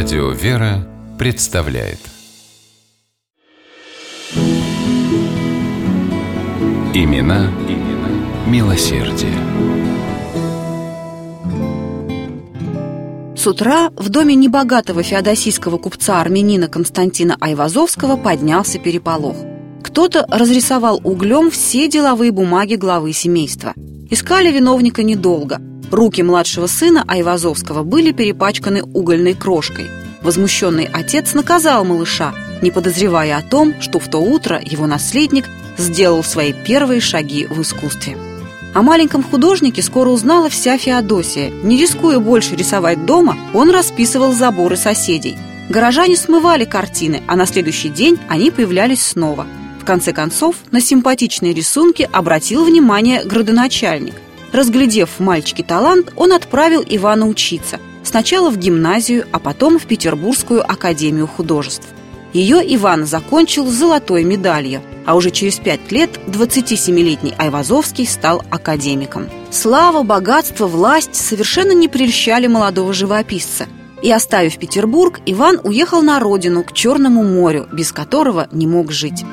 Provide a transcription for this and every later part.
Радио «Вера» представляет Имена, имена милосердие. С утра в доме небогатого феодосийского купца-армянина Константина Айвазовского поднялся переполох. Кто-то разрисовал углем все деловые бумаги главы семейства. Искали виновника недолго. Руки младшего сына Айвазовского были перепачканы угольной крошкой. Возмущенный отец наказал малыша, не подозревая о том, что в то утро его наследник сделал свои первые шаги в искусстве. О маленьком художнике скоро узнала вся Феодосия. Не рискуя больше рисовать дома, он расписывал заборы соседей. Горожане смывали картины, а на следующий день они появлялись снова. Конце концов, на симпатичные рисунки обратил внимание градоначальник. Разглядев в мальчике талант, он отправил Ивана учиться. Сначала в гимназию, а потом в Петербургскую академию художеств. Ее Иван закончил с золотой медалью, а уже через пять лет 27-летний Айвазовский стал академиком. Слава, богатство, власть совершенно не прельщали молодого живописца. И оставив Петербург, Иван уехал на родину, к Черному морю, без которого не мог жить.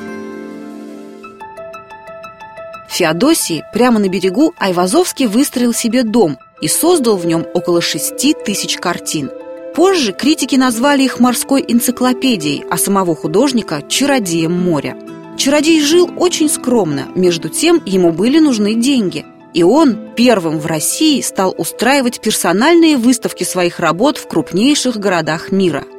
В Феодосии, прямо на берегу, Айвазовский выстроил себе дом и создал в нем около шести тысяч картин. Позже критики назвали их морской энциклопедией, а самого художника – чародеем моря. Чародей жил очень скромно, между тем ему были нужны деньги. И он первым в России стал устраивать персональные выставки своих работ в крупнейших городах мира –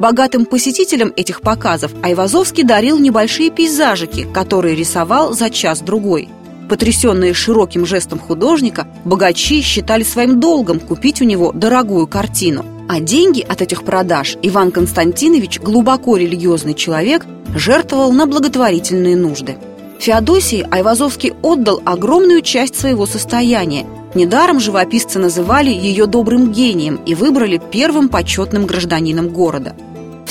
Богатым посетителям этих показов Айвазовский дарил небольшие пейзажики, которые рисовал за час-другой. Потрясенные широким жестом художника, богачи считали своим долгом купить у него дорогую картину. А деньги от этих продаж Иван Константинович, глубоко религиозный человек, жертвовал на благотворительные нужды. Феодосии Айвазовский отдал огромную часть своего состояния. Недаром живописцы называли ее добрым гением и выбрали первым почетным гражданином города –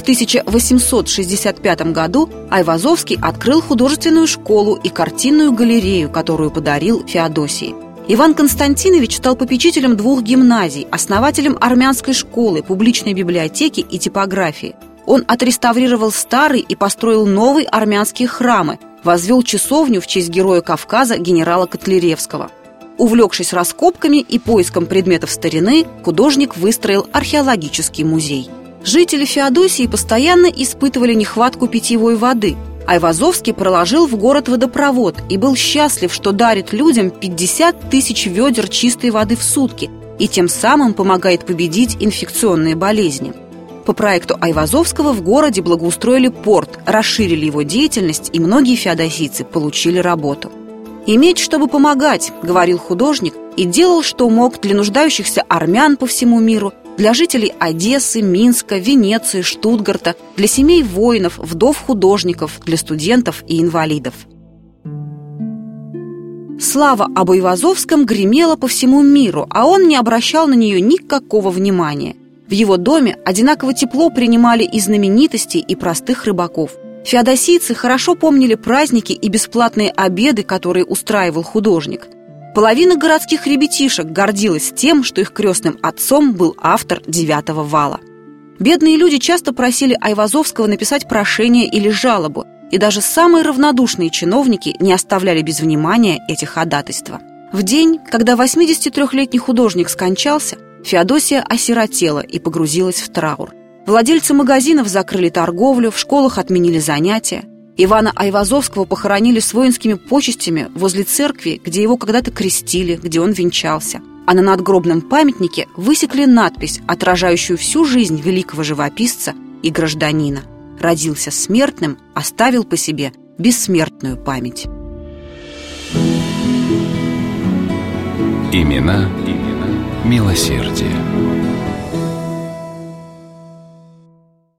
1865 году Айвазовский открыл художественную школу и картинную галерею, которую подарил Феодосии. Иван Константинович стал попечителем двух гимназий, основателем армянской школы, публичной библиотеки и типографии. Он отреставрировал старый и построил новые армянские храмы, возвел часовню в честь героя Кавказа генерала Котляревского. Увлекшись раскопками и поиском предметов старины, художник выстроил археологический музей – Жители Феодосии постоянно испытывали нехватку питьевой воды. Айвазовский проложил в город водопровод и был счастлив, что дарит людям 50 тысяч ведер чистой воды в сутки и тем самым помогает победить инфекционные болезни. По проекту Айвазовского в городе благоустроили порт, расширили его деятельность, и многие феодосийцы получили работу. «Иметь, чтобы помогать», — говорил художник, и делал, что мог для нуждающихся армян по всему миру для жителей Одессы, Минска, Венеции, Штутгарта, для семей воинов, вдов художников, для студентов и инвалидов. Слава об Ивазовском гремела по всему миру, а он не обращал на нее никакого внимания. В его доме одинаково тепло принимали и знаменитости, и простых рыбаков. Феодосийцы хорошо помнили праздники и бесплатные обеды, которые устраивал художник – Половина городских ребятишек гордилась тем, что их крестным отцом был автор «Девятого вала». Бедные люди часто просили Айвазовского написать прошение или жалобу, и даже самые равнодушные чиновники не оставляли без внимания эти ходатайства. В день, когда 83-летний художник скончался, Феодосия осиротела и погрузилась в траур. Владельцы магазинов закрыли торговлю, в школах отменили занятия. Ивана Айвазовского похоронили с воинскими почестями возле церкви, где его когда-то крестили, где он венчался. А на надгробном памятнике высекли надпись, отражающую всю жизнь великого живописца и гражданина. Родился смертным, оставил по себе бессмертную память. Имена, имена милосердие.